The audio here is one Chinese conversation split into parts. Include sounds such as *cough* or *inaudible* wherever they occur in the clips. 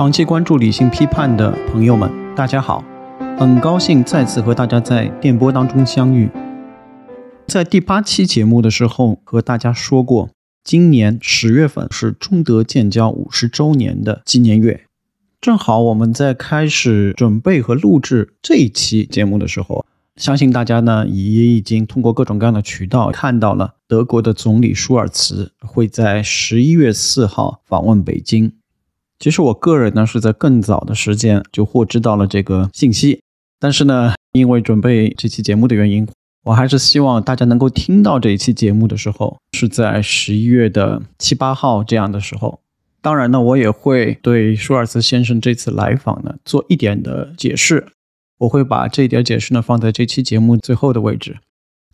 长期关注理性批判的朋友们，大家好，很高兴再次和大家在电波当中相遇。在第八期节目的时候，和大家说过，今年十月份是中德建交五十周年的纪念月，正好我们在开始准备和录制这一期节目的时候，相信大家呢也已经通过各种各样的渠道看到了德国的总理舒尔茨会在十一月四号访问北京。其实我个人呢是在更早的时间就获知到了这个信息，但是呢，因为准备这期节目的原因，我还是希望大家能够听到这一期节目的时候是在十一月的七八号这样的时候。当然呢，我也会对舒尔茨先生这次来访呢做一点的解释，我会把这一点解释呢放在这期节目最后的位置。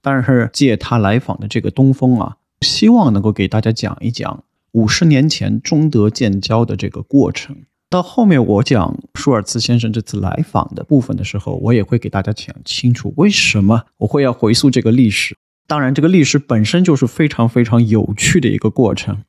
但是借他来访的这个东风啊，希望能够给大家讲一讲。五十年前中德建交的这个过程，到后面我讲舒尔茨先生这次来访的部分的时候，我也会给大家讲清楚为什么我会要回溯这个历史。当然，这个历史本身就是非常非常有趣的一个过程，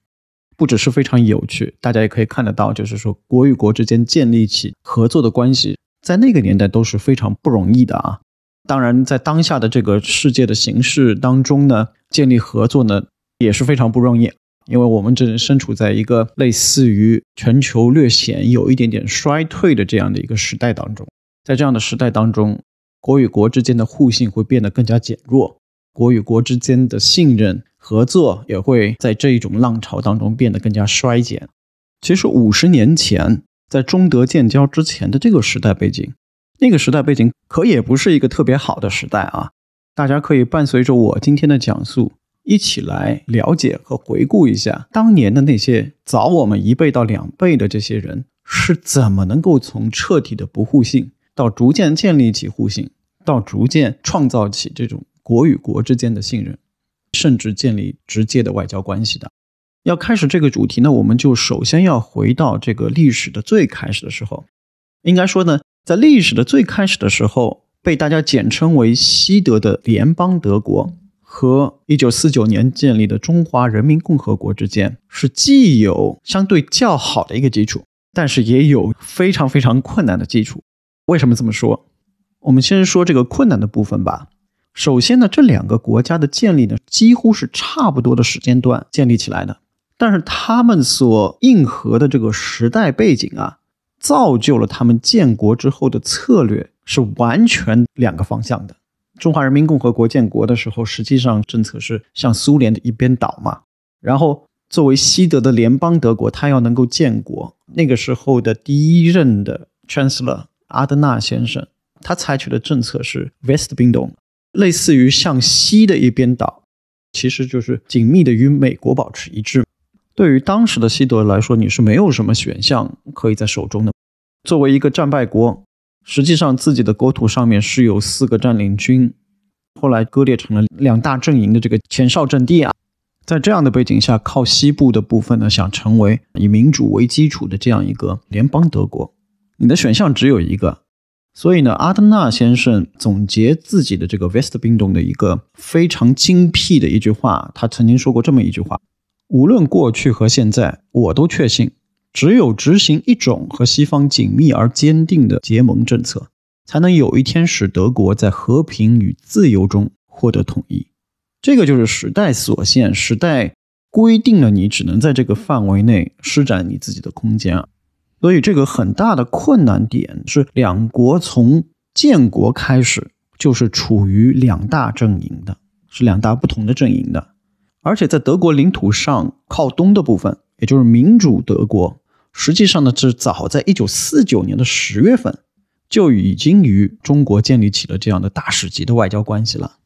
不只是非常有趣，大家也可以看得到，就是说国与国之间建立起合作的关系，在那个年代都是非常不容易的啊。当然，在当下的这个世界的形势当中呢，建立合作呢也是非常不容易。因为我们正身处在一个类似于全球略显有一点点衰退的这样的一个时代当中，在这样的时代当中，国与国之间的互信会变得更加减弱，国与国之间的信任合作也会在这一种浪潮当中变得更加衰减。其实五十年前，在中德建交之前的这个时代背景，那个时代背景可也不是一个特别好的时代啊。大家可以伴随着我今天的讲述。一起来了解和回顾一下当年的那些早我们一倍到两倍的这些人是怎么能够从彻底的不互信，到逐渐建立起互信，到逐渐创造起这种国与国之间的信任，甚至建立直接的外交关系的。要开始这个主题呢，我们就首先要回到这个历史的最开始的时候。应该说呢，在历史的最开始的时候，被大家简称为西德的联邦德国。和一九四九年建立的中华人民共和国之间是既有相对较好的一个基础，但是也有非常非常困难的基础。为什么这么说？我们先说这个困难的部分吧。首先呢，这两个国家的建立呢，几乎是差不多的时间段建立起来的，但是他们所应和的这个时代背景啊，造就了他们建国之后的策略是完全两个方向的。中华人民共和国建国的时候，实际上政策是向苏联的一边倒嘛。然后作为西德的联邦德国，他要能够建国，那个时候的第一任的 Chancellor 阿德纳先生，他采取的政策是 Westbindung，类似于向西的一边倒，其实就是紧密的与美国保持一致。对于当时的西德来说，你是没有什么选项可以在手中的。作为一个战败国。实际上，自己的国土上面是有四个占领军，后来割裂成了两大阵营的这个前哨阵地啊。在这样的背景下，靠西部的部分呢，想成为以民主为基础的这样一个联邦德国，你的选项只有一个。所以呢，阿登纳先生总结自己的这个 Westbindung 的一个非常精辟的一句话，他曾经说过这么一句话：无论过去和现在，我都确信。只有执行一种和西方紧密而坚定的结盟政策，才能有一天使德国在和平与自由中获得统一。这个就是时代所限，时代规定了你只能在这个范围内施展你自己的空间啊。所以，这个很大的困难点是，两国从建国开始就是处于两大阵营的，是两大不同的阵营的。而且，在德国领土上靠东的部分，也就是民主德国。实际上呢，是早在一九四九年的十月份，就已经与中国建立起了这样的大使级的外交关系了。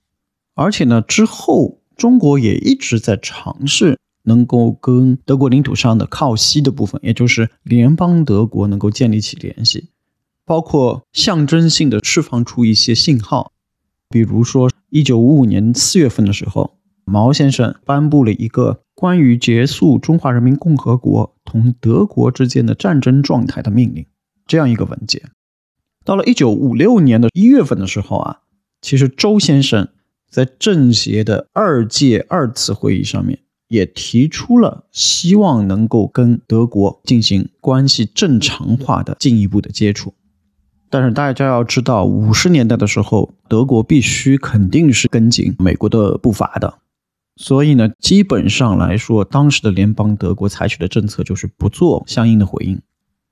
而且呢，之后中国也一直在尝试能够跟德国领土上的靠西的部分，也就是联邦德国能够建立起联系，包括象征性的释放出一些信号，比如说一九五五年四月份的时候，毛先生颁布了一个。关于结束中华人民共和国同德国之间的战争状态的命令，这样一个文件，到了一九五六年的一月份的时候啊，其实周先生在政协的二届二次会议上面也提出了希望能够跟德国进行关系正常化的进一步的接触。但是大家要知道，五十年代的时候，德国必须肯定是跟紧美国的步伐的，所以呢，基本上来说，当时的联邦德国采取的政策就是不做相应的回应。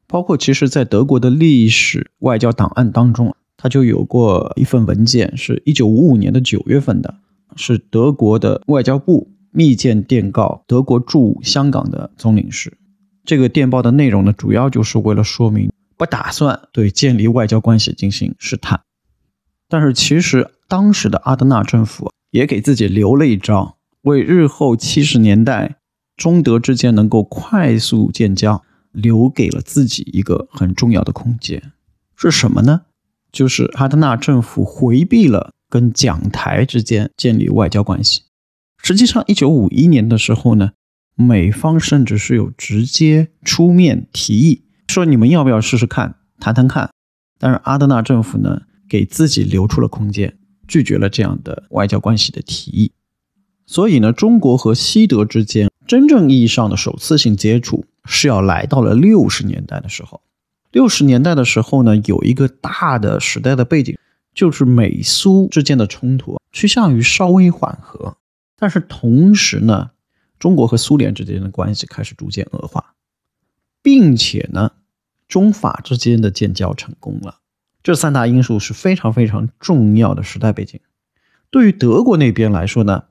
包括其实，在德国的历史外交档案当中，它就有过一份文件，是一九五五年的九月份的，是德国的外交部密件电告德国驻香港的总领事。这个电报的内容呢，主要就是为了说明。不打算对建立外交关系进行试探，但是其实当时的阿德纳政府也给自己留了一招，为日后七十年代中德之间能够快速建交留给了自己一个很重要的空间。是什么呢？就是阿德纳政府回避了跟蒋台之间建立外交关系。实际上，一九五一年的时候呢，美方甚至是有直接出面提议。说你们要不要试试看，谈谈看？但是阿德纳政府呢，给自己留出了空间，拒绝了这样的外交关系的提议。所以呢，中国和西德之间真正意义上的首次性接触是要来到了六十年代的时候。六十年代的时候呢，有一个大的时代的背景，就是美苏之间的冲突趋向于稍微缓和，但是同时呢，中国和苏联之间的关系开始逐渐恶化，并且呢。中法之间的建交成功了，这三大因素是非常非常重要的时代背景。对于德国那边来说呢，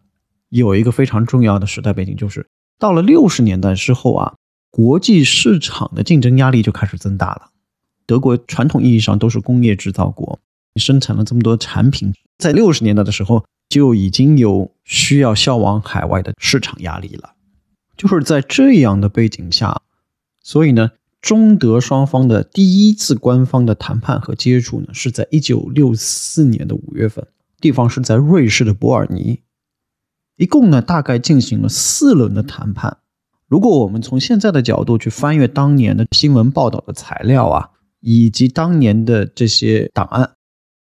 有一个非常重要的时代背景，就是到了六十年代之后啊，国际市场的竞争压力就开始增大了。德国传统意义上都是工业制造国，生产了这么多产品，在六十年代的时候就已经有需要销往海外的市场压力了。就是在这样的背景下，所以呢。中德双方的第一次官方的谈判和接触呢，是在一九六四年的五月份，地方是在瑞士的伯尔尼，一共呢大概进行了四轮的谈判。如果我们从现在的角度去翻阅当年的新闻报道的材料啊，以及当年的这些档案，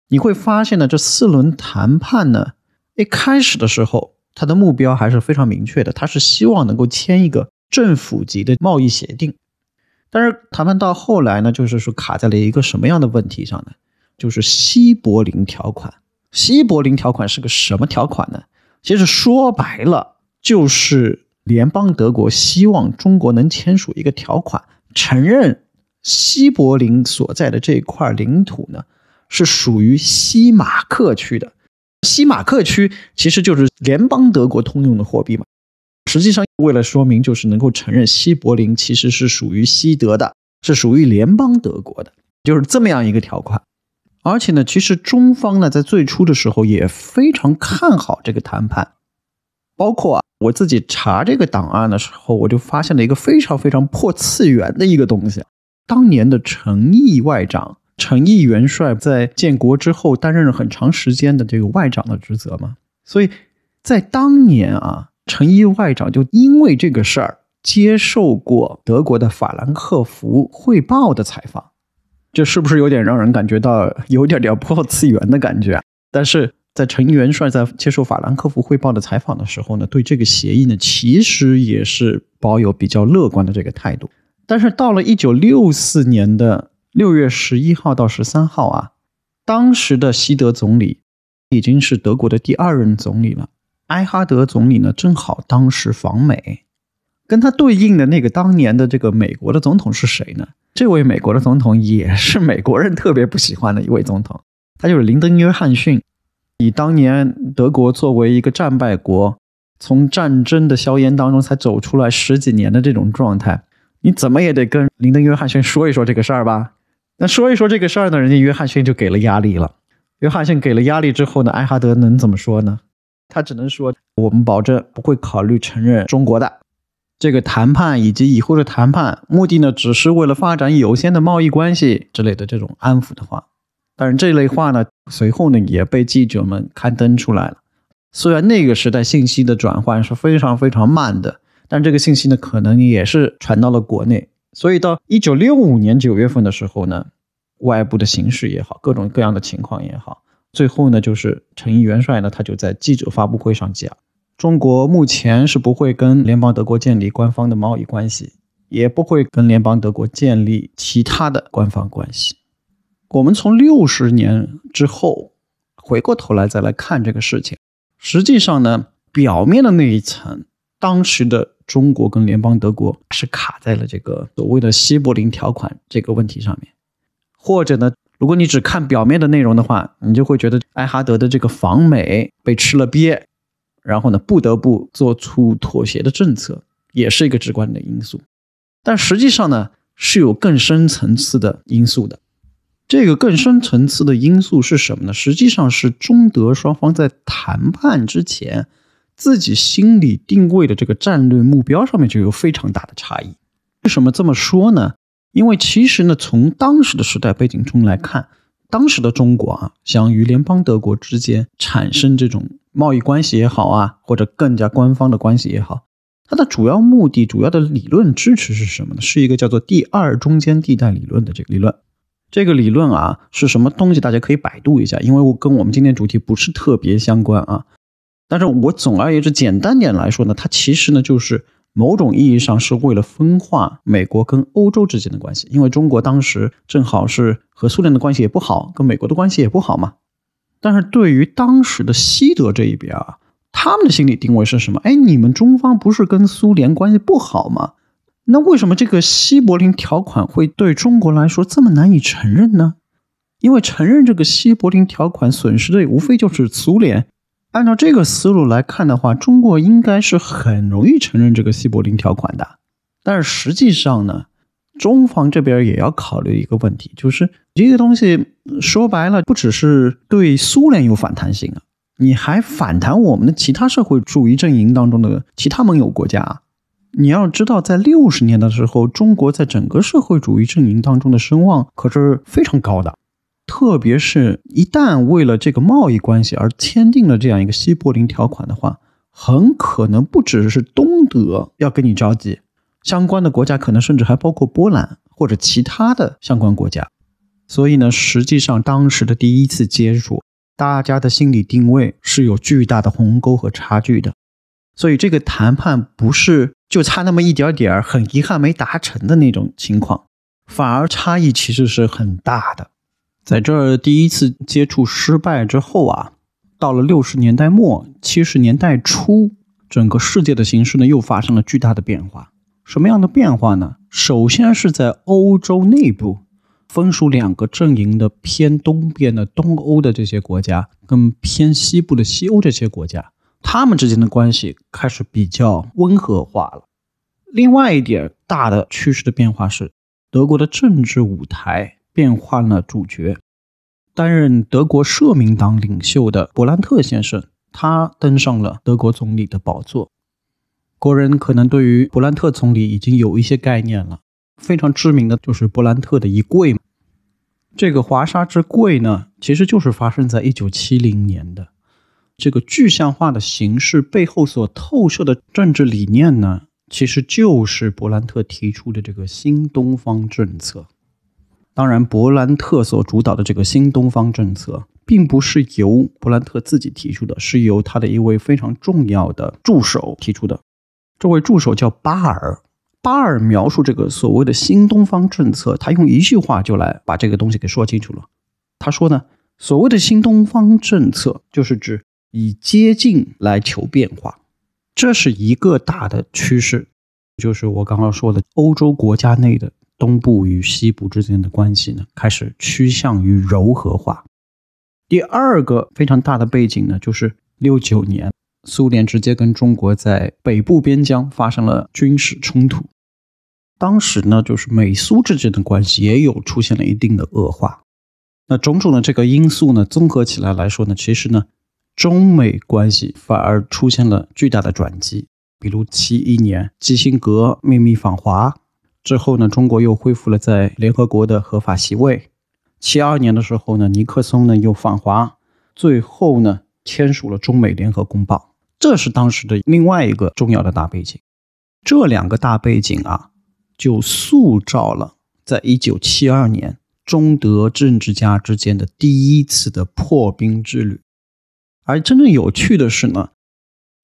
你会发现呢，这四轮谈判呢，一开始的时候，它的目标还是非常明确的，它是希望能够签一个政府级的贸易协定。但是谈判到后来呢，就是说卡在了一个什么样的问题上呢？就是西柏林条款。西柏林条款是个什么条款呢？其实说白了，就是联邦德国希望中国能签署一个条款，承认西柏林所在的这块领土呢是属于西马克区的。西马克区其实就是联邦德国通用的货币嘛。实际上，为了说明，就是能够承认西柏林其实是属于西德的，是属于联邦德国的，就是这么样一个条款。而且呢，其实中方呢在最初的时候也非常看好这个谈判，包括啊，我自己查这个档案的时候，我就发现了一个非常非常破次元的一个东西。当年的陈毅外长，陈毅元帅在建国之后担任了很长时间的这个外长的职责嘛，所以在当年啊。陈毅外长就因为这个事儿接受过德国的法兰克福汇报的采访，这是不是有点让人感觉到有点点破次元的感觉？啊但是在陈元帅在接受法兰克福汇报的采访的时候呢，对这个协议呢，其实也是保有比较乐观的这个态度。但是到了一九六四年的六月十一号到十三号啊，当时的西德总理已经是德国的第二任总理了。埃哈德总理呢，正好当时访美，跟他对应的那个当年的这个美国的总统是谁呢？这位美国的总统也是美国人特别不喜欢的一位总统，他就是林登·约翰逊。以当年德国作为一个战败国，从战争的硝烟当中才走出来十几年的这种状态，你怎么也得跟林登·约翰逊说一说这个事儿吧？那说一说这个事儿呢，人家约翰逊就给了压力了。约翰逊给了压力之后呢，埃哈德能怎么说呢？他只能说，我们保证不会考虑承认中国的这个谈判以及以后的谈判目的呢，只是为了发展有限的贸易关系之类的这种安抚的话。但是这类话呢，随后呢也被记者们刊登出来了。虽然那个时代信息的转换是非常非常慢的，但这个信息呢，可能也是传到了国内。所以到一九六五年九月份的时候呢，外部的形势也好，各种各样的情况也好。最后呢，就是陈毅元帅呢，他就在记者发布会上讲，中国目前是不会跟联邦德国建立官方的贸易关系，也不会跟联邦德国建立其他的官方关系。我们从六十年之后回过头来再来看这个事情，实际上呢，表面的那一层，当时的中国跟联邦德国是卡在了这个所谓的西柏林条款这个问题上面，或者呢？如果你只看表面的内容的话，你就会觉得艾哈德的这个访美被吃了瘪，然后呢不得不做出妥协的政策，也是一个直观的因素。但实际上呢是有更深层次的因素的。这个更深层次的因素是什么呢？实际上是中德双方在谈判之前自己心里定位的这个战略目标上面就有非常大的差异。为什么这么说呢？因为其实呢，从当时的时代背景中来看，当时的中国啊，想与联邦德国之间产生这种贸易关系也好啊，或者更加官方的关系也好，它的主要目的、主要的理论支持是什么呢？是一个叫做“第二中间地带理论”的这个理论。这个理论啊，是什么东西？大家可以百度一下，因为我跟我们今天主题不是特别相关啊。但是我总而言之，简单点来说呢，它其实呢就是。某种意义上是为了分化美国跟欧洲之间的关系，因为中国当时正好是和苏联的关系也不好，跟美国的关系也不好嘛。但是对于当时的西德这一边啊，他们的心理定位是什么？哎，你们中方不是跟苏联关系不好吗？那为什么这个西柏林条款会对中国来说这么难以承认呢？因为承认这个西柏林条款损失的无非就是苏联。按照这个思路来看的话，中国应该是很容易承认这个西柏林条款的。但是实际上呢，中方这边也要考虑一个问题，就是这个东西说白了，不只是对苏联有反弹性啊，你还反弹我们的其他社会主义阵营当中的其他盟友国家。你要知道，在六十年的时候，中国在整个社会主义阵营当中的声望可是非常高的。特别是一旦为了这个贸易关系而签订了这样一个西柏林条款的话，很可能不只是东德要跟你着急，相关的国家可能甚至还包括波兰或者其他的相关国家。所以呢，实际上当时的第一次接触，大家的心理定位是有巨大的鸿沟和差距的。所以这个谈判不是就差那么一点点儿，很遗憾没达成的那种情况，反而差异其实是很大的。在这儿第一次接触失败之后啊，到了六十年代末、七十年代初，整个世界的形势呢又发生了巨大的变化。什么样的变化呢？首先是在欧洲内部，分属两个阵营的偏东边的东欧的这些国家，跟偏西部的西欧这些国家，他们之间的关系开始比较温和化了。另外一点大的趋势的变化是，德国的政治舞台。变换了主角，担任德国社民党领袖的勃兰特先生，他登上了德国总理的宝座。国人可能对于勃兰特总理已经有一些概念了，非常知名的就是勃兰特的一跪。这个华沙之跪呢，其实就是发生在一九七零年的。这个具象化的形式背后所透射的政治理念呢，其实就是勃兰特提出的这个新东方政策。当然，勃兰特所主导的这个新东方政策，并不是由勃兰特自己提出的，是由他的一位非常重要的助手提出的。这位助手叫巴尔。巴尔描述这个所谓的新东方政策，他用一句话就来把这个东西给说清楚了。他说呢，所谓的新东方政策，就是指以接近来求变化，这是一个大的趋势，就是我刚刚说的欧洲国家内的。东部与西部之间的关系呢，开始趋向于柔和化。第二个非常大的背景呢，就是六九年，苏联直接跟中国在北部边疆发生了军事冲突。当时呢，就是美苏之间的关系也有出现了一定的恶化。那种种的这个因素呢，综合起来来说呢，其实呢，中美关系反而出现了巨大的转机。比如七一年，基辛格秘密访华。之后呢，中国又恢复了在联合国的合法席位。七二年的时候呢，尼克松呢又访华，最后呢签署了中美联合公报。这是当时的另外一个重要的大背景。这两个大背景啊，就塑造了在一九七二年中德政治家之间的第一次的破冰之旅。而真正有趣的是呢，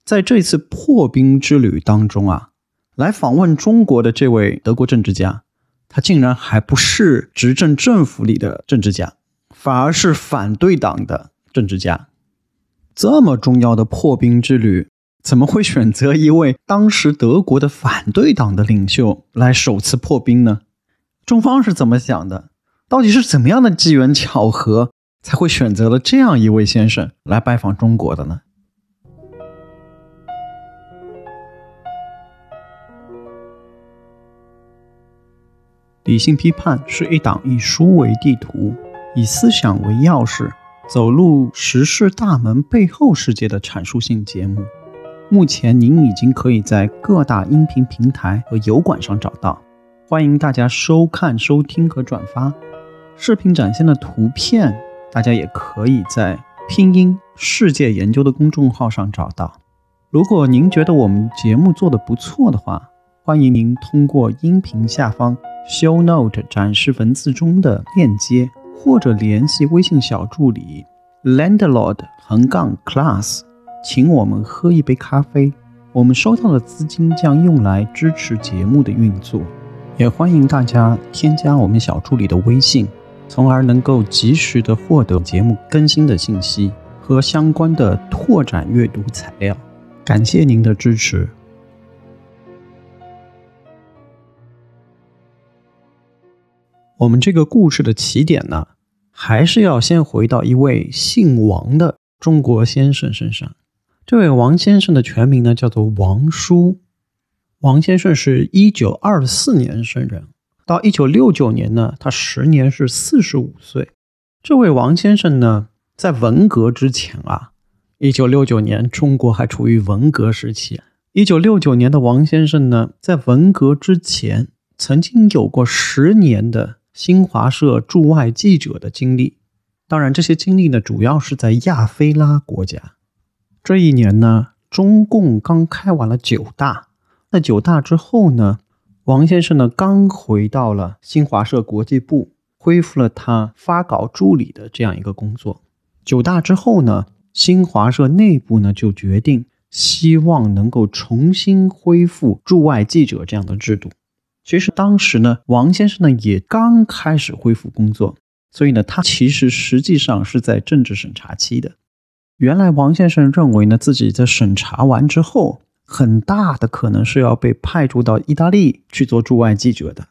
在这次破冰之旅当中啊，来访问中国的这位德国政治家，他竟然还不是执政政府里的政治家，反而是反对党的政治家。这么重要的破冰之旅，怎么会选择一位当时德国的反对党的领袖来首次破冰呢？中方是怎么想的？到底是怎么样的机缘巧合，才会选择了这样一位先生来拜访中国的呢？理性批判是一档以书为地图，以思想为钥匙。走入时事大门背后世界的阐述性节目，目前您已经可以在各大音频平台和油管上找到，欢迎大家收看、收听和转发。视频展现的图片，大家也可以在拼音世界研究的公众号上找到。如果您觉得我们节目做的不错的话，欢迎您通过音频下方 show note 展示文字中的链接。或者联系微信小助理 landlord 横杠 class，请我们喝一杯咖啡。我们收到的资金将用来支持节目的运作。也欢迎大家添加我们小助理的微信，从而能够及时的获得节目更新的信息和相关的拓展阅读材料。感谢您的支持。我们这个故事的起点呢，还是要先回到一位姓王的中国先生身上。这位王先生的全名呢叫做王叔。王先生是一九二四年生人，到一九六九年呢，他时年是四十五岁。这位王先生呢，在文革之前啊，一九六九年中国还处于文革时期。一九六九年的王先生呢，在文革之前曾经有过十年的。新华社驻外记者的经历，当然这些经历呢，主要是在亚非拉国家。这一年呢，中共刚开完了九大，那九大之后呢，王先生呢刚回到了新华社国际部，恢复了他发稿助理的这样一个工作。九大之后呢，新华社内部呢就决定，希望能够重新恢复驻外记者这样的制度。其实当时呢，王先生呢也刚开始恢复工作，所以呢，他其实实际上是在政治审查期的。原来王先生认为呢，自己在审查完之后，很大的可能是要被派驻到意大利去做驻外记者的。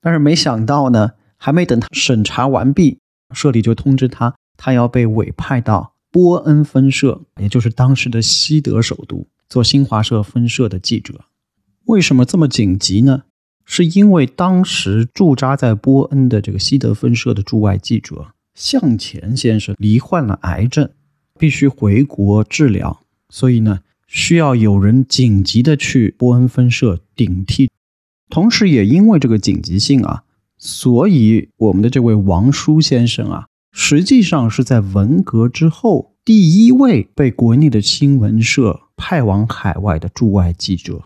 但是没想到呢，还没等他审查完毕，社里就通知他，他要被委派到波恩分社，也就是当时的西德首都，做新华社分社的记者。为什么这么紧急呢？是因为当时驻扎在波恩的这个西德分社的驻外记者向前先生罹患了癌症，必须回国治疗，所以呢，需要有人紧急的去波恩分社顶替。同时，也因为这个紧急性啊，所以我们的这位王叔先生啊，实际上是在文革之后第一位被国内的新闻社派往海外的驻外记者。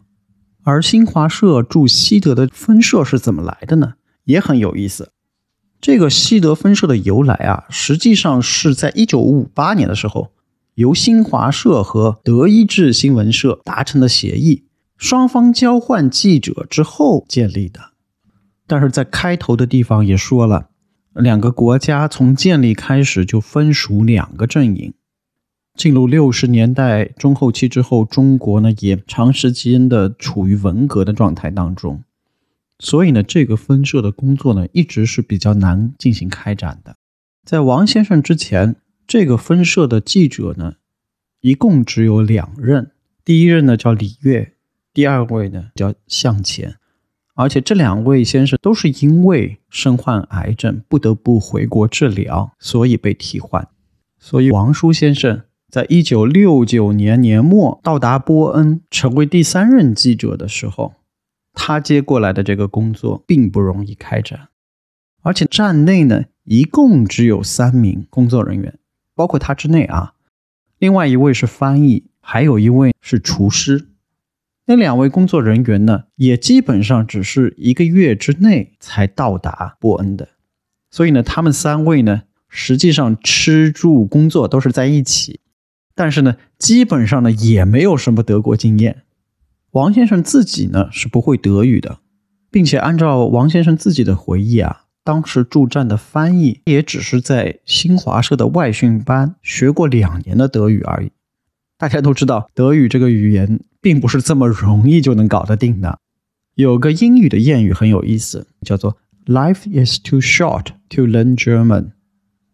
而新华社驻西德的分社是怎么来的呢？也很有意思。这个西德分社的由来啊，实际上是在一九五八年的时候，由新华社和德意志新闻社达成的协议，双方交换记者之后建立的。但是在开头的地方也说了，两个国家从建立开始就分属两个阵营。进入六十年代中后期之后，中国呢也长时间的处于文革的状态当中，所以呢，这个分社的工作呢一直是比较难进行开展的。在王先生之前，这个分社的记者呢一共只有两任，第一任呢叫李月，第二位呢叫向前，而且这两位先生都是因为身患癌症不得不回国治疗，所以被替换。所以王叔先生。在一九六九年年末到达波恩，成为第三任记者的时候，他接过来的这个工作并不容易开展，而且站内呢一共只有三名工作人员，包括他之内啊，另外一位是翻译，还有一位是厨师。那两位工作人员呢，也基本上只是一个月之内才到达波恩的，所以呢，他们三位呢，实际上吃住工作都是在一起。但是呢，基本上呢也没有什么德国经验。王先生自己呢是不会德语的，并且按照王先生自己的回忆啊，当时驻站的翻译也只是在新华社的外训班学过两年的德语而已。大家都知道，德语这个语言并不是这么容易就能搞得定的。有个英语的谚语很有意思，叫做 “Life is too short to learn German”。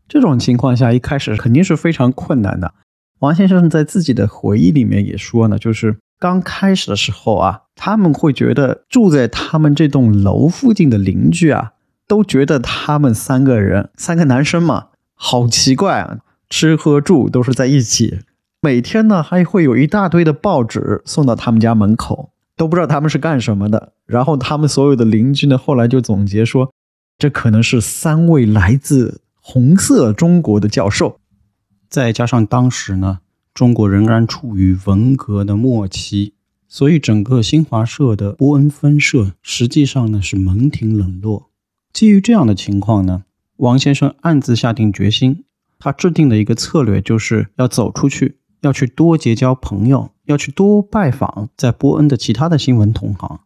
这种情况下，一开始肯定是非常困难的。王先生在自己的回忆里面也说呢，就是刚开始的时候啊，他们会觉得住在他们这栋楼附近的邻居啊，都觉得他们三个人，三个男生嘛，好奇怪啊，吃喝住都是在一起。每天呢，还会有一大堆的报纸送到他们家门口，都不知道他们是干什么的。然后他们所有的邻居呢，后来就总结说，这可能是三位来自红色中国的教授。再加上当时呢，中国仍然处于文革的末期，所以整个新华社的波恩分社实际上呢是门庭冷落。基于这样的情况呢，王先生暗自下定决心，他制定的一个策略就是要走出去。要去多结交朋友，要去多拜访在波恩的其他的新闻同行。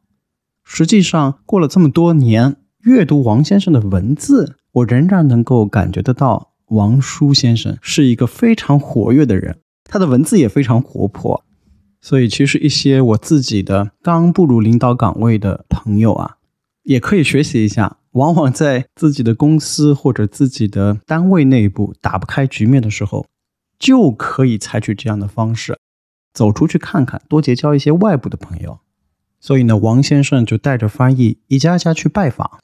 实际上，过了这么多年，阅读王先生的文字，我仍然能够感觉得到，王叔先生是一个非常活跃的人，他的文字也非常活泼。所以，其实一些我自己的刚步入领导岗位的朋友啊，也可以学习一下。往往在自己的公司或者自己的单位内部打不开局面的时候。就可以采取这样的方式，走出去看看，多结交一些外部的朋友。所以呢，王先生就带着翻译一家家去拜访。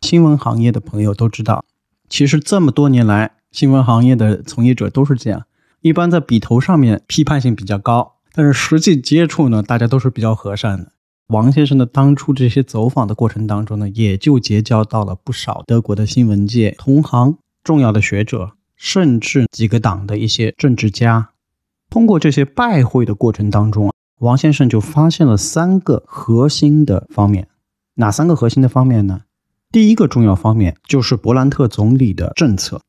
新闻行业的朋友都知道，其实这么多年来，新闻行业的从业者都是这样，一般在笔头上面批判性比较高，但是实际接触呢，大家都是比较和善的。王先生的当初这些走访的过程当中呢，也就结交到了不少德国的新闻界同行、重要的学者。甚至几个党的一些政治家，通过这些拜会的过程当中啊，王先生就发现了三个核心的方面。哪三个核心的方面呢？第一个重要方面就是伯兰特总理的政策，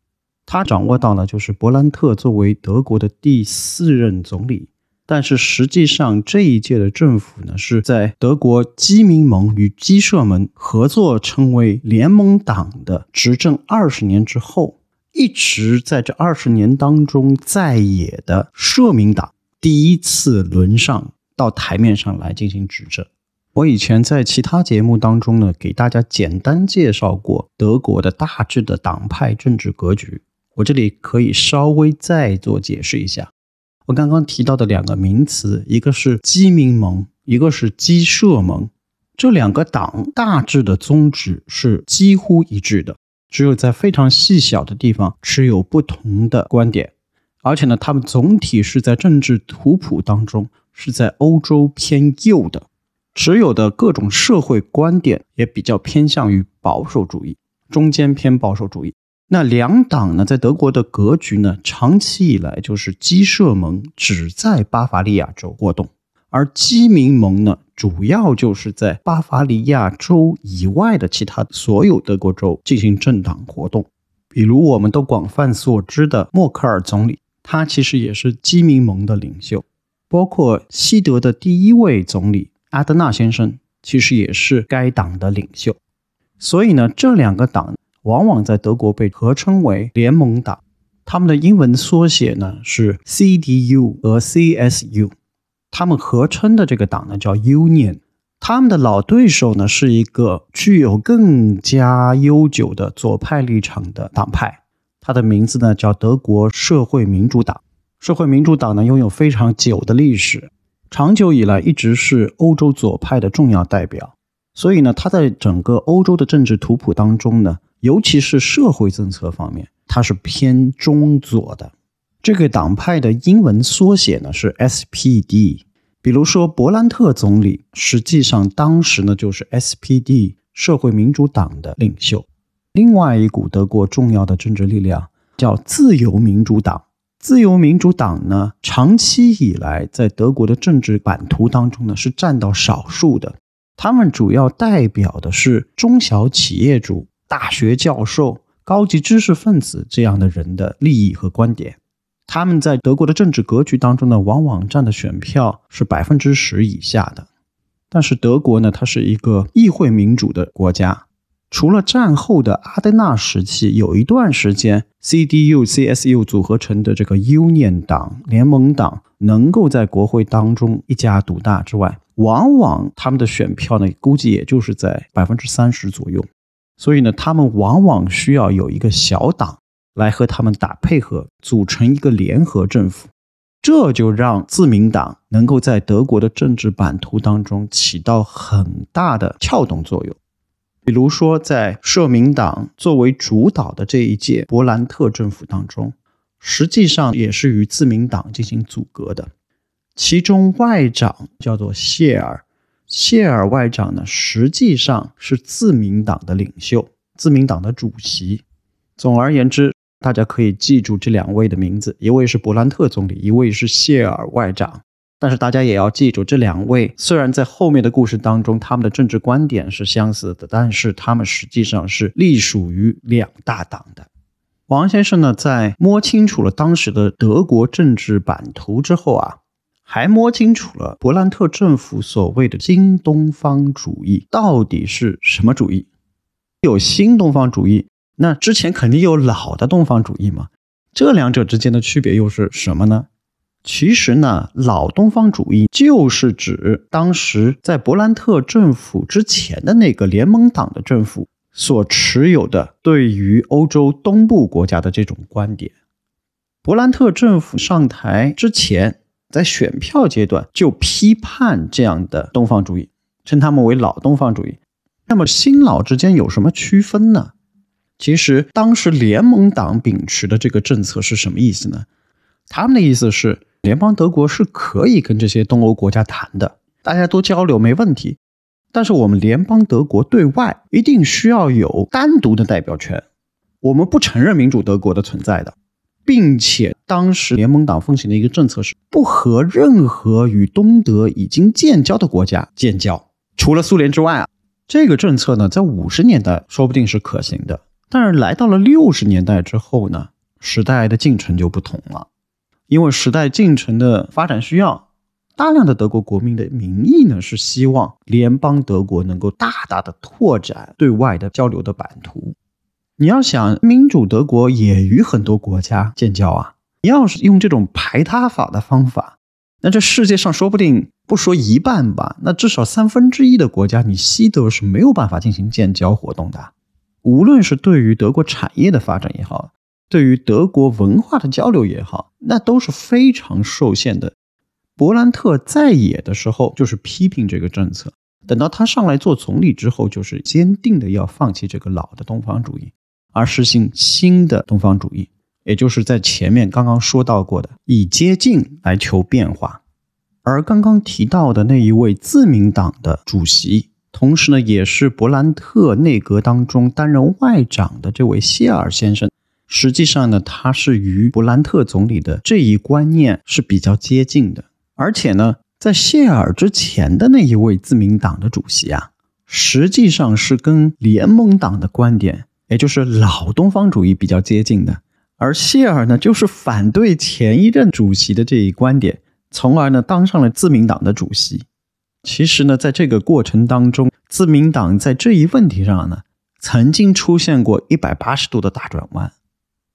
他掌握到了，就是伯兰特作为德国的第四任总理，但是实际上这一届的政府呢，是在德国基民盟与基社盟合作成为联盟党的执政二十年之后。一直在这二十年当中在野的社民党第一次轮上到台面上来进行执政。我以前在其他节目当中呢，给大家简单介绍过德国的大致的党派政治格局。我这里可以稍微再做解释一下。我刚刚提到的两个名词，一个是基民盟，一个是基社盟，这两个党大致的宗旨是几乎一致的。只有在非常细小的地方持有不同的观点，而且呢，他们总体是在政治图谱当中是在欧洲偏右的，持有的各种社会观点也比较偏向于保守主义，中间偏保守主义。那两党呢，在德国的格局呢，长期以来就是基社盟只在巴伐利亚州活动，而基民盟呢。主要就是在巴伐利亚州以外的其他所有德国州进行政党活动，比如我们都广泛所知的默克尔总理，他其实也是基民盟的领袖，包括西德的第一位总理阿德纳先生，其实也是该党的领袖。所以呢，这两个党往往在德国被合称为联盟党，他们的英文缩写呢是 CDU 和 CSU。他们合称的这个党呢叫 Union，他们的老对手呢是一个具有更加悠久的左派立场的党派，它的名字呢叫德国社会民主党。社会民主党呢拥有非常久的历史，长久以来一直是欧洲左派的重要代表，所以呢，它在整个欧洲的政治图谱当中呢，尤其是社会政策方面，它是偏中左的。这个党派的英文缩写呢是 SPD，比如说勃兰特总理，实际上当时呢就是 SPD 社会民主党的领袖。另外一股德国重要的政治力量叫自由民主党。自由民主党呢，长期以来在德国的政治版图当中呢是占到少数的。他们主要代表的是中小企业主、大学教授、高级知识分子这样的人的利益和观点。他们在德国的政治格局当中呢，往往占的选票是百分之十以下的。但是德国呢，它是一个议会民主的国家。除了战后的阿登纳时期，有一段时间，CDU、CSU 组合成的这个 Union 党联盟党能够在国会当中一家独大之外，往往他们的选票呢，估计也就是在百分之三十左右。所以呢，他们往往需要有一个小党来和他们打配合，组成一个联合政府。这就让自民党能够在德国的政治版图当中起到很大的撬动作用。比如说，在社民党作为主导的这一届勃兰特政府当中，实际上也是与自民党进行阻隔的。其中外长叫做谢尔，谢尔外长呢，实际上是自民党的领袖，自民党的主席。总而言之，大家可以记住这两位的名字，一位是勃兰特总理，一位是谢尔外长。但是大家也要记住，这两位虽然在后面的故事当中，他们的政治观点是相似的，但是他们实际上是隶属于两大党的。王先生呢，在摸清楚了当时的德国政治版图之后啊，还摸清楚了勃兰特政府所谓的新东方主义到底是什么主义。有新东方主义，那之前肯定有老的东方主义嘛？这两者之间的区别又是什么呢？其实呢，老东方主义就是指当时在勃兰特政府之前的那个联盟党的政府所持有的对于欧洲东部国家的这种观点。勃兰特政府上台之前，在选票阶段就批判这样的东方主义，称他们为老东方主义。那么新老之间有什么区分呢？其实当时联盟党秉持的这个政策是什么意思呢？他们的意思是。联邦德国是可以跟这些东欧国家谈的，大家多交流没问题。但是我们联邦德国对外一定需要有单独的代表权，我们不承认民主德国的存在的，并且当时联盟党奉行的一个政策是不和任何与东德已经建交的国家建交，除了苏联之外啊。这个政策呢，在五十年代说不定是可行的，但是来到了六十年代之后呢，时代的进程就不同了。因为时代进程的发展需要，大量的德国国民的民意呢是希望联邦德国能够大大的拓展对外的交流的版图。你要想民主德国也与很多国家建交啊，你要是用这种排他法的方法，那这世界上说不定不说一半吧，那至少三分之一的国家，你西德是没有办法进行建交活动的。无论是对于德国产业的发展也好。对于德国文化的交流也好，那都是非常受限的。勃兰特在野的时候就是批评这个政策，等到他上来做总理之后，就是坚定的要放弃这个老的东方主义，而实行新的东方主义，也就是在前面刚刚说到过的以接近来求变化。而刚刚提到的那一位自民党的主席，同时呢也是勃兰特内阁当中担任外长的这位谢尔先生。实际上呢，他是与勃兰特总理的这一观念是比较接近的，而且呢，在谢尔之前的那一位自民党的主席啊，实际上是跟联盟党的观点，也就是老东方主义比较接近的，而谢尔呢，就是反对前一任主席的这一观点，从而呢，当上了自民党的主席。其实呢，在这个过程当中，自民党在这一问题上呢，曾经出现过一百八十度的大转弯。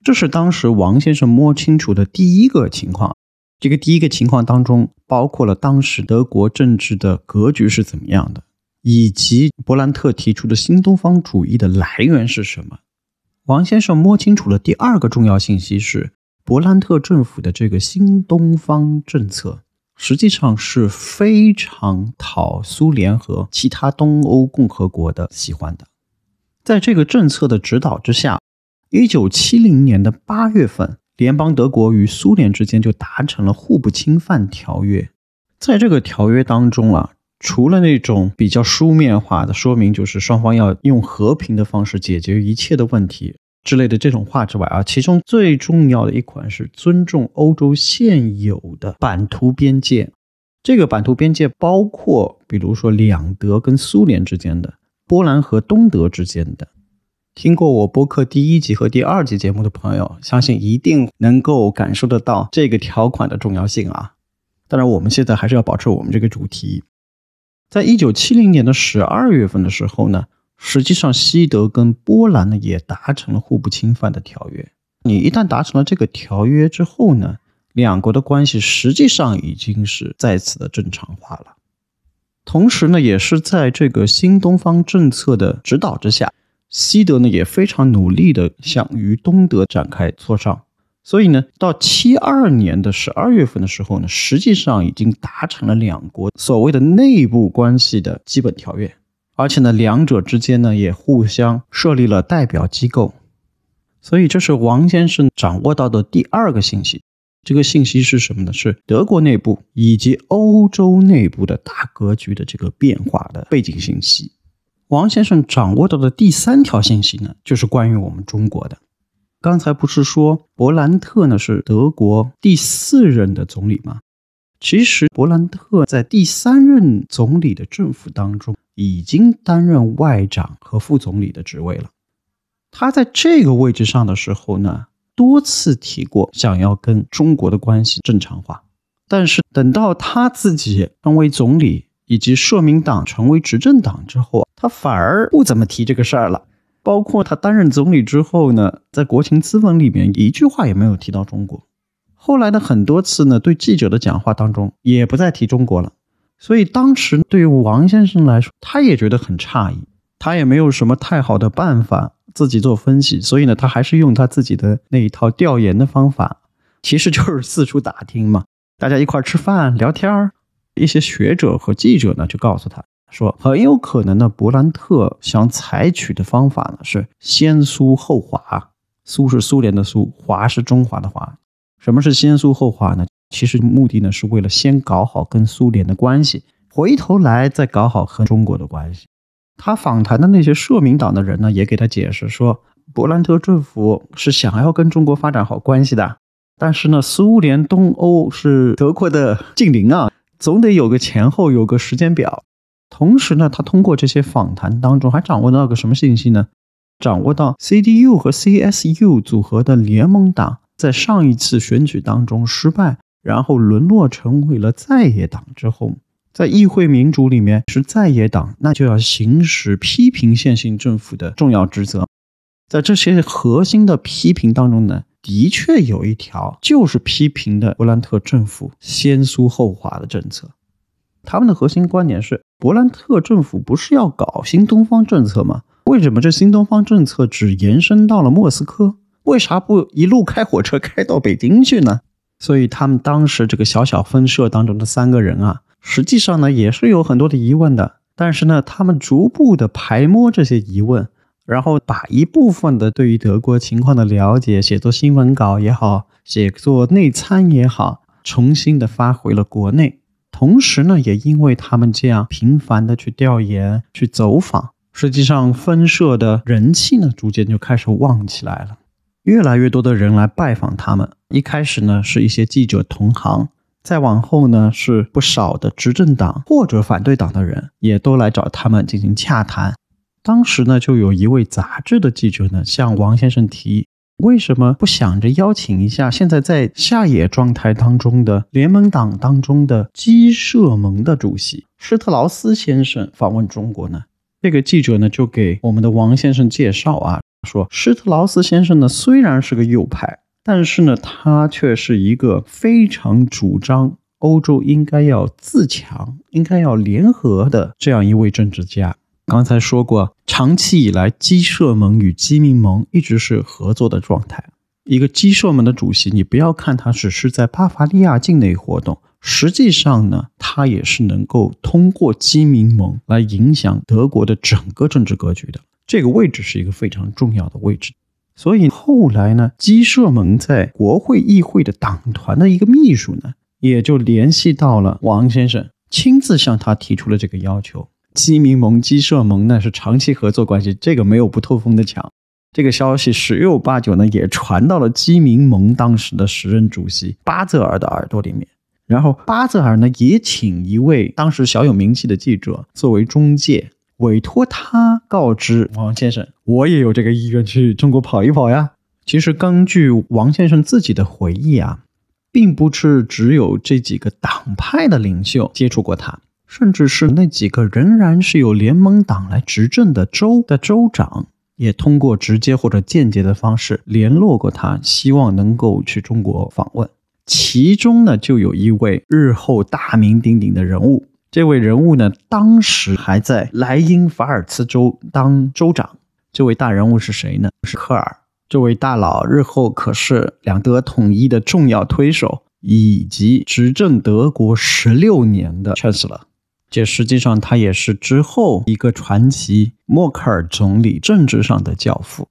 这是当时王先生摸清楚的第一个情况。这个第一个情况当中，包括了当时德国政治的格局是怎么样的，以及勃兰特提出的新东方主义的来源是什么。王先生摸清楚了第二个重要信息是，勃兰特政府的这个新东方政策实际上是非常讨苏联和其他东欧共和国的喜欢的。在这个政策的指导之下。一九七零年的八月份，联邦德国与苏联之间就达成了互不侵犯条约。在这个条约当中啊，除了那种比较书面化的说明，就是双方要用和平的方式解决一切的问题之类的这种话之外啊，其中最重要的一款是尊重欧洲现有的版图边界。这个版图边界包括，比如说两德跟苏联之间的，波兰和东德之间的。听过我播客第一集和第二集节目的朋友，相信一定能够感受得到这个条款的重要性啊。当然，我们现在还是要保持我们这个主题。在一九七零年的十二月份的时候呢，实际上西德跟波兰呢也达成了互不侵犯的条约。你一旦达成了这个条约之后呢，两国的关系实际上已经是再次的正常化了。同时呢，也是在这个新东方政策的指导之下，西德呢也非常努力的想与东德展开磋商。所以呢，到七二年的十二月份的时候呢，实际上已经达成了两国所谓的内部关系的基本条约，而且呢，两者之间呢也互相设立了代表机构。所以，这是王先生掌握到的第二个信息。这个信息是什么呢？是德国内部以及欧洲内部的大格局的这个变化的背景信息。王先生掌握到的第三条信息呢，就是关于我们中国的。刚才不是说伯兰特呢是德国第四任的总理吗？其实伯兰特在第三任总理的政府当中已经担任外长和副总理的职位了。他在这个位置上的时候呢，多次提过想要跟中国的关系正常化，但是等到他自己成为总理，以及社民党成为执政党之后，他反而不怎么提这个事儿了。包括他担任总理之后呢，在国情咨文里面一句话也没有提到中国。后来的很多次呢，对记者的讲话当中也不再提中国了。所以当时对于王先生来说，他也觉得很诧异，他也没有什么太好的办法。自己做分析，所以呢，他还是用他自己的那一套调研的方法，其实就是四处打听嘛。大家一块吃饭聊天儿，一些学者和记者呢就告诉他说，很有可能呢，伯兰特想采取的方法呢是先苏后华，苏是苏联的苏，华是中华的华。什么是先苏后华呢？其实目的呢是为了先搞好跟苏联的关系，回头来再搞好和中国的关系。他访谈的那些社民党的人呢，也给他解释说，勃兰特政府是想要跟中国发展好关系的，但是呢，苏联东欧是德国的 *laughs* 近邻啊，总得有个前后，有个时间表。同时呢，他通过这些访谈当中，还掌握到个什么信息呢？掌握到 CDU 和 CSU 组合的联盟党在上一次选举当中失败，然后沦落成为了在野党之后。在议会民主里面是在野党，那就要行使批评现行政府的重要职责。在这些核心的批评当中呢，的确有一条就是批评的勃兰特政府先苏后华的政策。他们的核心观点是，勃兰特政府不是要搞新东方政策吗？为什么这新东方政策只延伸到了莫斯科？为啥不一路开火车开到北京去呢？所以他们当时这个小小分社当中的三个人啊。实际上呢，也是有很多的疑问的，但是呢，他们逐步的排摸这些疑问，然后把一部分的对于德国情况的了解，写作新闻稿也好，写作内参也好，重新的发回了国内。同时呢，也因为他们这样频繁的去调研、去走访，实际上分社的人气呢，逐渐就开始旺起来了，越来越多的人来拜访他们。一开始呢，是一些记者同行。再往后呢，是不少的执政党或者反对党的人也都来找他们进行洽谈。当时呢，就有一位杂志的记者呢，向王先生提议，为什么不想着邀请一下现在在下野状态当中的联盟党当中的基社盟的主席施特劳斯先生访问中国呢？这个记者呢，就给我们的王先生介绍啊，说施特劳斯先生呢，虽然是个右派。但是呢，他却是一个非常主张欧洲应该要自强、应该要联合的这样一位政治家。刚才说过，长期以来，基社盟与基民盟一直是合作的状态。一个基社盟的主席，你不要看他只是在巴伐利亚境内活动，实际上呢，他也是能够通过基民盟来影响德国的整个政治格局的。这个位置是一个非常重要的位置。所以后来呢，基社盟在国会议会的党团的一个秘书呢，也就联系到了王先生，亲自向他提出了这个要求。基民盟、基社盟呢是长期合作关系，这个没有不透风的墙。这个消息十有八九呢也传到了基民盟当时的时任主席巴泽尔的耳朵里面，然后巴泽尔呢也请一位当时小有名气的记者作为中介。委托他告知王先生，我也有这个意愿去中国跑一跑呀。其实根据王先生自己的回忆啊，并不是只有这几个党派的领袖接触过他，甚至是那几个仍然是由联盟党来执政的州的州长，也通过直接或者间接的方式联络过他，希望能够去中国访问。其中呢，就有一位日后大名鼎鼎的人物。这位人物呢，当时还在莱茵法尔茨州当州长。这位大人物是谁呢？是科尔。这位大佬日后可是两德统一的重要推手，以及执政德国十六年的 Chancellor。这实际上他也是之后一个传奇默克尔总理政治上的教父。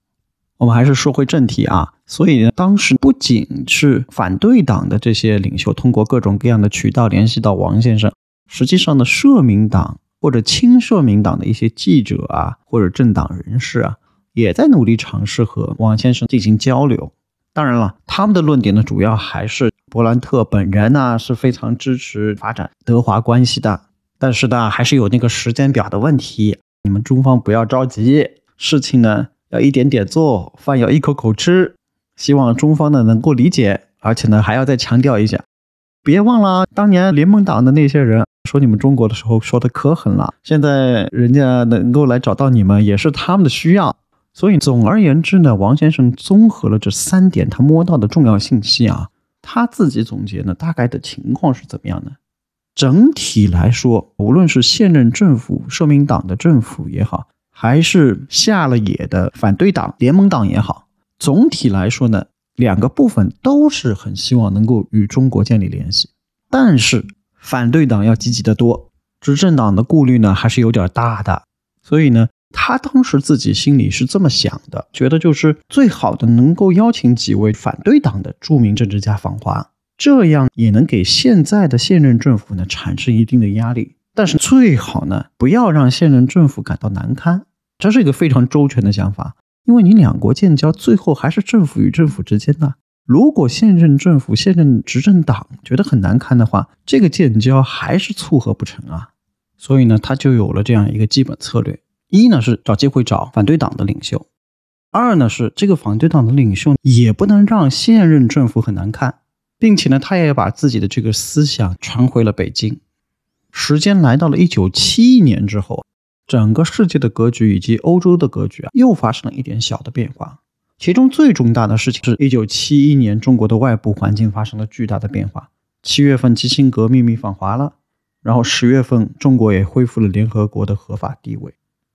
我们还是说回正题啊。所以呢，当时不仅是反对党的这些领袖通过各种各样的渠道联系到王先生。实际上呢，社民党或者亲社民党的一些记者啊，或者政党人士啊，也在努力尝试和王先生进行交流。当然了，他们的论点呢，主要还是伯兰特本人呢是非常支持发展德华关系的。但是呢，还是有那个时间表的问题。你们中方不要着急，事情呢要一点点做，饭要一口口吃。希望中方呢能够理解，而且呢还要再强调一下，别忘了当年联盟党的那些人。说你们中国的时候说的可狠了，现在人家能够来找到你们，也是他们的需要。所以总而言之呢，王先生综合了这三点他摸到的重要信息啊，他自己总结呢，大概的情况是怎么样呢？整体来说，无论是现任政府社民党的政府也好，还是下了野的反对党联盟党也好，总体来说呢，两个部分都是很希望能够与中国建立联系，但是。反对党要积极的多，执政党的顾虑呢还是有点大的，所以呢，他当时自己心里是这么想的，觉得就是最好的能够邀请几位反对党的著名政治家访华，这样也能给现在的现任政府呢产生一定的压力，但是最好呢不要让现任政府感到难堪，这是一个非常周全的想法，因为你两国建交最后还是政府与政府之间的。如果现任政府、现任执政党觉得很难堪的话，这个建交还是撮合不成啊。所以呢，他就有了这样一个基本策略：一呢是找机会找反对党的领袖；二呢是这个反对党的领袖也不能让现任政府很难看，并且呢，他也把自己的这个思想传回了北京。时间来到了一九七一年之后，整个世界的格局以及欧洲的格局啊，又发生了一点小的变化。其中最重大的事情是，一九七一年，中国的外部环境发生了巨大的变化。七月份，基辛格秘密访华了，然后十月份，中国也恢复了联合国的合法地位。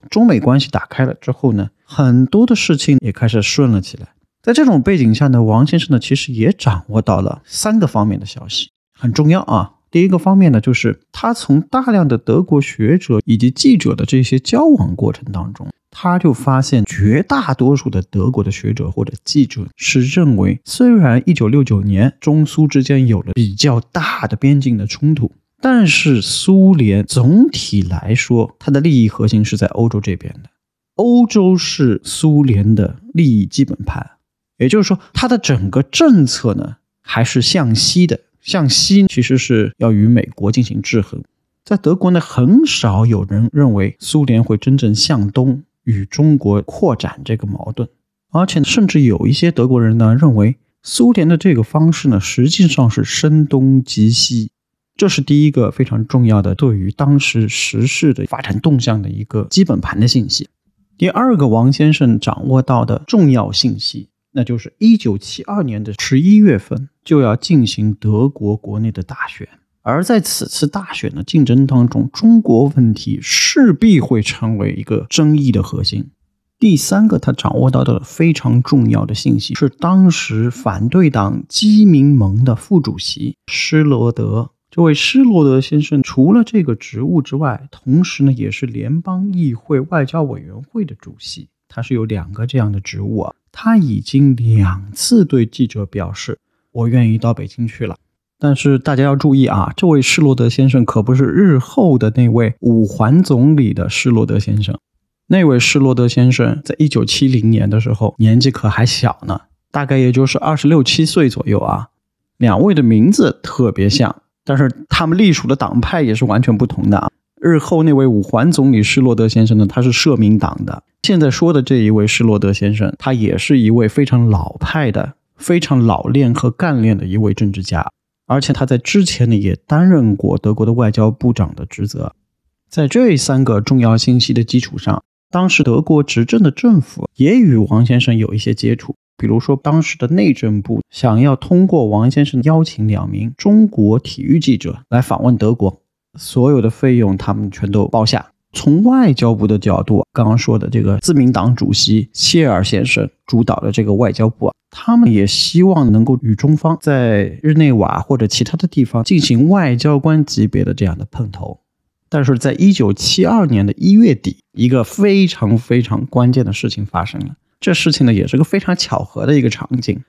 中美关系打开了之后呢，很多的事情也开始顺了起来。在这种背景下呢，王先生呢，其实也掌握到了三个方面的消息，很重要啊。第一个方面呢，就是他从大量的德国学者以及记者的这些交往过程当中。他就发现，绝大多数的德国的学者或者记者是认为，虽然一九六九年中苏之间有了比较大的边境的冲突，但是苏联总体来说，它的利益核心是在欧洲这边的。欧洲是苏联的利益基本盘，也就是说，它的整个政策呢还是向西的，向西其实是要与美国进行制衡。在德国呢，很少有人认为苏联会真正向东。与中国扩展这个矛盾，而且甚至有一些德国人呢认为，苏联的这个方式呢实际上是声东击西，这是第一个非常重要的对于当时时事的发展动向的一个基本盘的信息。第二个，王先生掌握到的重要信息，那就是一九七二年的十一月份就要进行德国国内的大选。而在此次大选的竞争当中，中国问题势必会成为一个争议的核心。第三个，他掌握到的非常重要的信息是，当时反对党基民盟的副主席施罗德。这位施罗德先生除了这个职务之外，同时呢也是联邦议会外交委员会的主席。他是有两个这样的职务啊。他已经两次对记者表示：“我愿意到北京去了。”但是大家要注意啊，这位施罗德先生可不是日后的那位五环总理的施罗德先生。那位施罗德先生在一九七零年的时候年纪可还小呢，大概也就是二十六七岁左右啊。两位的名字特别像，但是他们隶属的党派也是完全不同的啊。日后那位五环总理施罗德先生呢，他是社民党的。现在说的这一位施罗德先生，他也是一位非常老派的、非常老练和干练的一位政治家，而且他在之前呢也担任过德国的外交部长的职责。在这三个重要信息的基础上，当时德国执政的政府也与王先生有一些接触。比如说，当时的内政部想要通过王先生邀请两名中国体育记者来访问德国，所有的费用他们全都包下。从外交部的角度，刚刚说的这个自民党主席谢尔先生主导的这个外交部啊，他们也希望能够与中方在日内瓦或者其他的地方进行外交官级别的这样的碰头。但是在一九七二年的一月底，一个非常非常关键的事情发生了。这事情呢，也是个非常巧合的一个场景。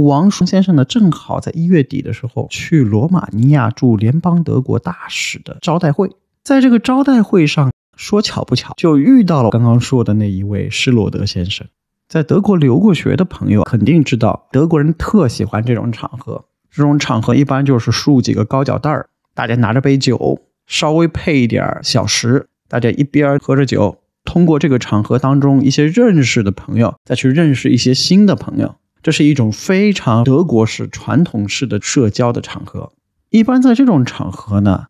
王叔先生呢，正好在一月底的时候去罗马尼亚驻联邦德国大使的招待会，在这个招待会上，说巧不巧，就遇到了刚刚说的那一位施罗德先生。在德国留过学的朋友肯定知道，德国人特喜欢这种场合。这种场合一般就是竖几个高脚凳儿，大家拿着杯酒，稍微配一点小食，大家一边喝着酒。通过这个场合当中一些认识的朋友，再去认识一些新的朋友，这是一种非常德国式传统式的社交的场合。一般在这种场合呢，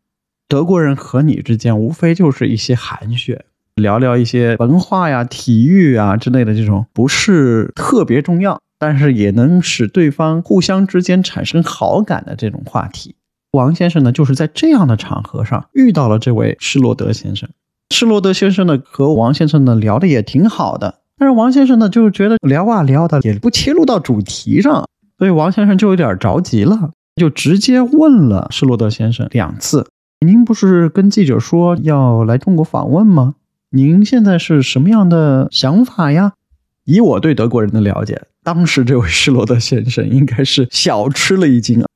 德国人和你之间无非就是一些寒暄，聊聊一些文化呀、体育啊之类的这种不是特别重要，但是也能使对方互相之间产生好感的这种话题。王先生呢，就是在这样的场合上遇到了这位施罗德先生。施罗德先生呢和王先生呢聊的也挺好的，但是王先生呢就觉得聊啊聊的也不切入到主题上，所以王先生就有点着急了，就直接问了施罗德先生两次：“您不是跟记者说要来中国访问吗？您现在是什么样的想法呀？”以我对德国人的了解，当时这位施罗德先生应该是小吃了一惊啊。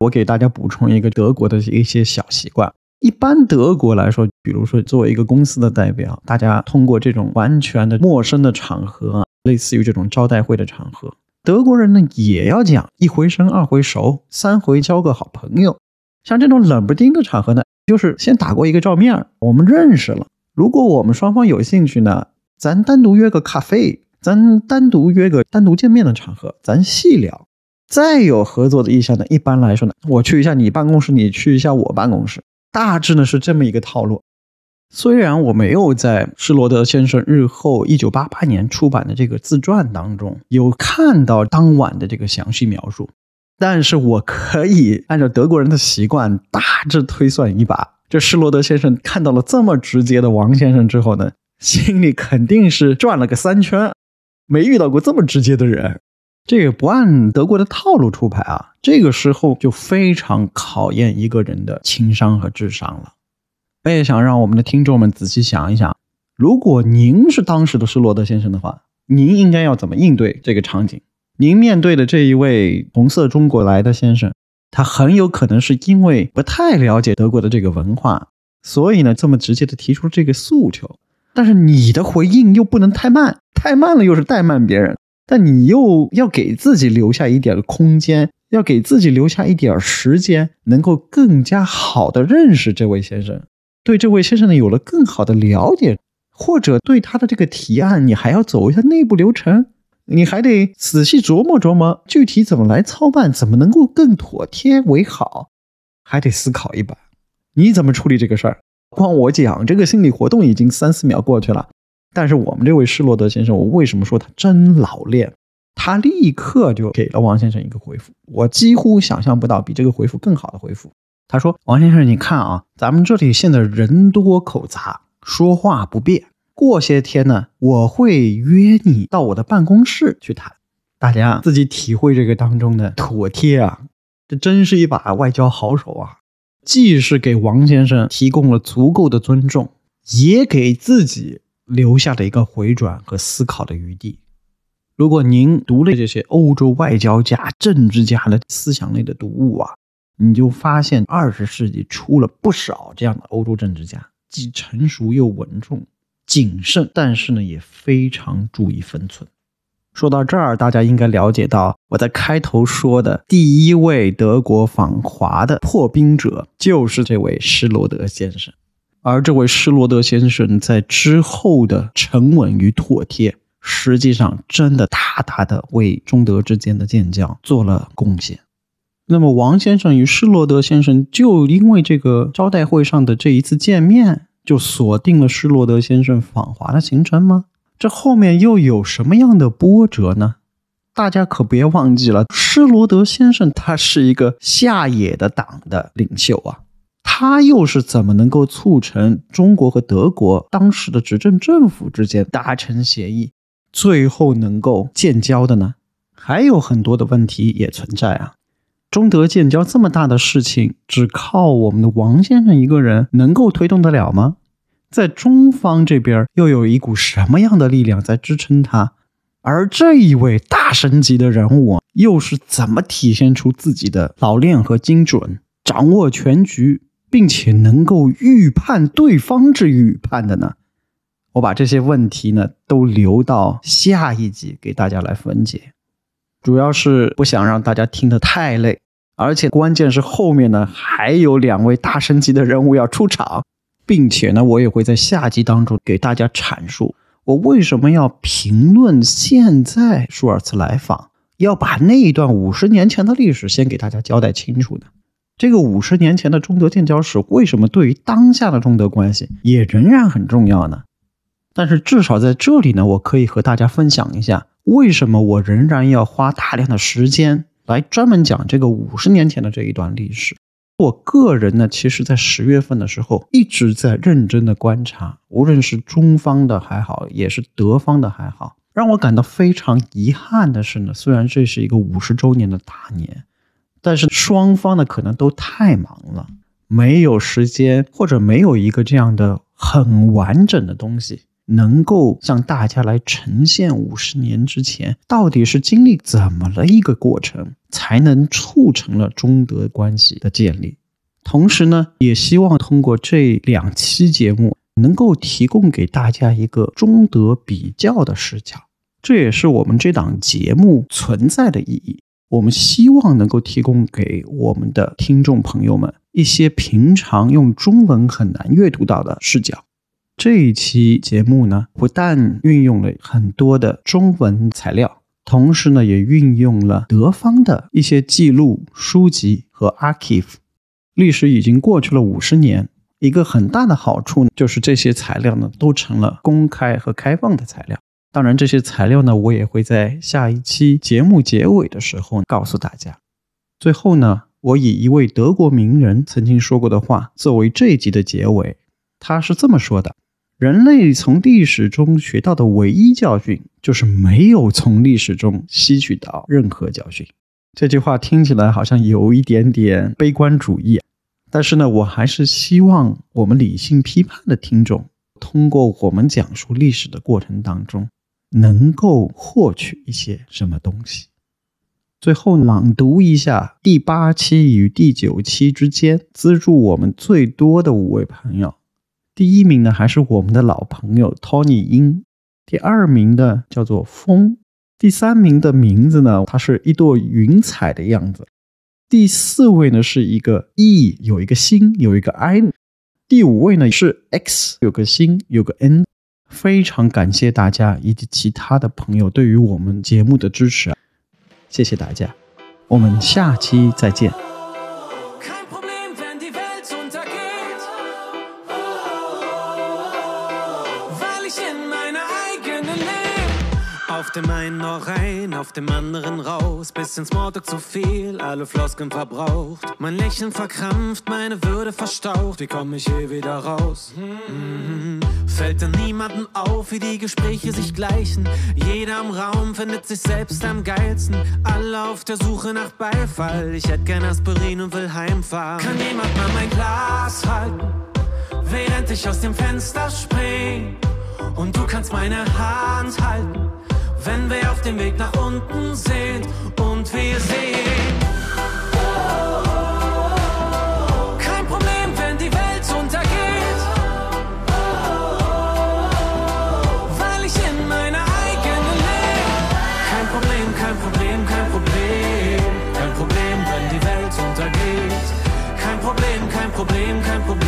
我给大家补充一个德国的一些小习惯。一般德国来说，比如说作为一个公司的代表，大家通过这种完全的陌生的场合，类似于这种招待会的场合，德国人呢也要讲一回生二回熟，三回交个好朋友。像这种冷不丁的场合呢，就是先打过一个照面，我们认识了。如果我们双方有兴趣呢，咱单独约个咖啡，咱单独约个单独见面的场合，咱细聊。再有合作的意向呢，一般来说呢，我去一下你办公室，你去一下我办公室。大致呢是这么一个套路。虽然我没有在施罗德先生日后一九八八年出版的这个自传当中有看到当晚的这个详细描述，但是我可以按照德国人的习惯大致推算一把。这施罗德先生看到了这么直接的王先生之后呢，心里肯定是转了个三圈，没遇到过这么直接的人。这个不按德国的套路出牌啊，这个时候就非常考验一个人的情商和智商了。我也想让我们的听众们仔细想一想，如果您是当时的施罗德先生的话，您应该要怎么应对这个场景？您面对的这一位红色中国来的先生，他很有可能是因为不太了解德国的这个文化，所以呢这么直接的提出这个诉求。但是你的回应又不能太慢，太慢了又是怠慢别人。但你又要给自己留下一点空间，要给自己留下一点时间，能够更加好的认识这位先生，对这位先生呢有了更好的了解，或者对他的这个提案，你还要走一下内部流程，你还得仔细琢磨琢磨具体怎么来操办，怎么能够更妥帖为好，还得思考一把，你怎么处理这个事儿？光我讲这个心理活动已经三四秒过去了。但是我们这位施罗德先生，我为什么说他真老练？他立刻就给了王先生一个回复，我几乎想象不到比这个回复更好的回复。他说：“王先生，你看啊，咱们这里现在人多口杂，说话不便。过些天呢，我会约你到我的办公室去谈，大家自己体会这个当中的妥帖啊。这真是一把外交好手啊，既是给王先生提供了足够的尊重，也给自己。”留下了一个回转和思考的余地。如果您读了这些欧洲外交家、政治家的思想类的读物啊，你就发现二十世纪出了不少这样的欧洲政治家，既成熟又稳重、谨慎，但是呢也非常注意分寸。说到这儿，大家应该了解到，我在开头说的第一位德国访华的破冰者，就是这位施罗德先生。而这位施罗德先生在之后的沉稳与妥帖，实际上真的大大的为中德之间的建交做了贡献。那么，王先生与施罗德先生就因为这个招待会上的这一次见面，就锁定了施罗德先生访华的行程吗？这后面又有什么样的波折呢？大家可别忘记了，施罗德先生他是一个下野的党的领袖啊，他又是怎么能够促成中国和德国当时的执政政府之间达成协议，最后能够建交的呢？还有很多的问题也存在啊。中德建交这么大的事情，只靠我们的王先生一个人能够推动得了吗？在中方这边又有一股什么样的力量在支撑他？而这一位大神级的人物又是怎么体现出自己的老练和精准，掌握全局，并且能够预判对方之预判的呢？我把这些问题呢都留到下一集给大家来分解，主要是不想让大家听得太累。而且关键是后面呢还有两位大神级的人物要出场，并且呢我也会在下集当中给大家阐述我为什么要评论现在舒尔茨来访，要把那一段五十年前的历史先给大家交代清楚呢。这个五十年前的中德建交史为什么对于当下的中德关系也仍然很重要呢？但是至少在这里呢，我可以和大家分享一下为什么我仍然要花大量的时间。来专门讲这个五十年前的这一段历史。我个人呢，其实在十月份的时候一直在认真的观察，无论是中方的还好，也是德方的还好。让我感到非常遗憾的是呢，虽然这是一个五十周年的大年，但是双方呢可能都太忙了，没有时间或者没有一个这样的很完整的东西。能够向大家来呈现五十年之前到底是经历怎么了一个过程，才能促成了中德关系的建立。同时呢，也希望通过这两期节目，能够提供给大家一个中德比较的视角。这也是我们这档节目存在的意义。我们希望能够提供给我们的听众朋友们一些平常用中文很难阅读到的视角。这一期节目呢，不但运用了很多的中文材料，同时呢，也运用了德方的一些记录、书籍和 archive。历史已经过去了五十年，一个很大的好处就是这些材料呢，都成了公开和开放的材料。当然，这些材料呢，我也会在下一期节目结尾的时候告诉大家。最后呢，我以一位德国名人曾经说过的话作为这一集的结尾，他是这么说的。人类从历史中学到的唯一教训，就是没有从历史中吸取到任何教训。这句话听起来好像有一点点悲观主义，但是呢，我还是希望我们理性批判的听众，通过我们讲述历史的过程当中，能够获取一些什么东西。最后朗读一下第八期与第九期之间资助我们最多的五位朋友。第一名呢，还是我们的老朋友 Tony 英。第二名的叫做风。第三名的名字呢，它是一朵云彩的样子。第四位呢，是一个 E，有一个星，有一个 I。第五位呢是 X，有个星，有个 N。非常感谢大家以及其他的朋友对于我们节目的支持，谢谢大家，我们下期再见。Dem einen noch rein, auf dem anderen raus. Bisschen Smalltalk zu viel, alle Floskeln verbraucht. Mein Lächeln verkrampft, meine Würde verstaucht. Wie komme ich hier wieder raus? Mhm. Fällt denn niemandem auf, wie die Gespräche sich gleichen? Jeder im Raum findet sich selbst am geilsten. Alle auf der Suche nach Beifall. Ich hätte gern Aspirin und will heimfahren. Kann jemand mal mein Glas halten, während ich aus dem Fenster spring? Und du kannst meine Hand halten wenn wir auf dem Weg nach unten sind und wir sehen. Kein Problem, wenn die Welt untergeht. Weil ich in meiner eigenen lebe. Kein Problem, kein Problem, kein Problem. Kein Problem, wenn die Welt untergeht. Kein Problem, kein Problem, kein Problem.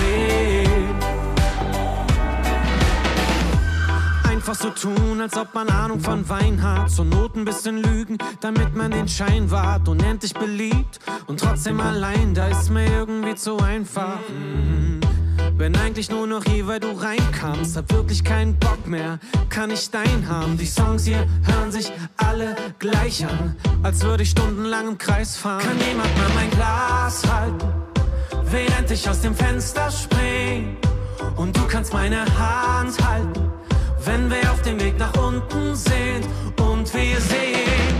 So tun, als ob man Ahnung von Wein hat. Zur Not ein bisschen lügen, damit man den Schein wahrt. Unendlich beliebt und trotzdem allein, da ist mir irgendwie zu einfach. Mhm. Wenn eigentlich nur noch je, weil du reinkamst, hab wirklich keinen Bock mehr, kann ich dein haben. Die Songs hier hören sich alle gleich an, als würde ich stundenlang im Kreis fahren. Kann jemand mal mein Glas halten, während ich aus dem Fenster spring? Und du kannst meine Hand halten, wenn wir auf dem Weg nach unten sind und wir sehen.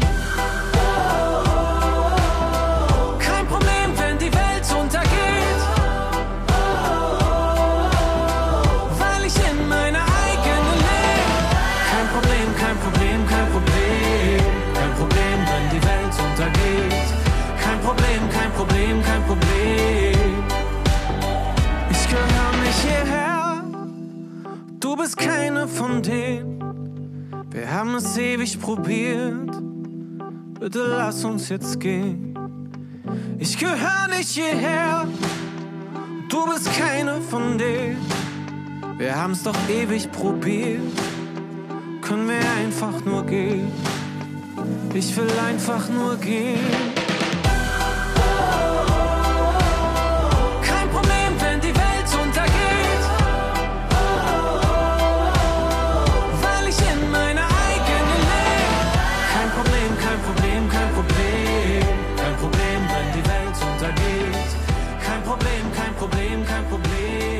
Kein Problem, wenn die Welt untergeht. Weil ich in meiner eigenen lebe. Kein Problem, kein Problem, kein Problem. Kein Problem, wenn die Welt untergeht. Kein Problem, kein Problem, kein Problem. Bist keine von denen. Wir haben es ewig probiert. Bitte lass uns jetzt gehen. Ich gehöre nicht hierher. Du bist keine von denen. Wir haben's doch ewig probiert. Können wir einfach nur gehen? Ich will einfach nur gehen. Problem, kein Problem.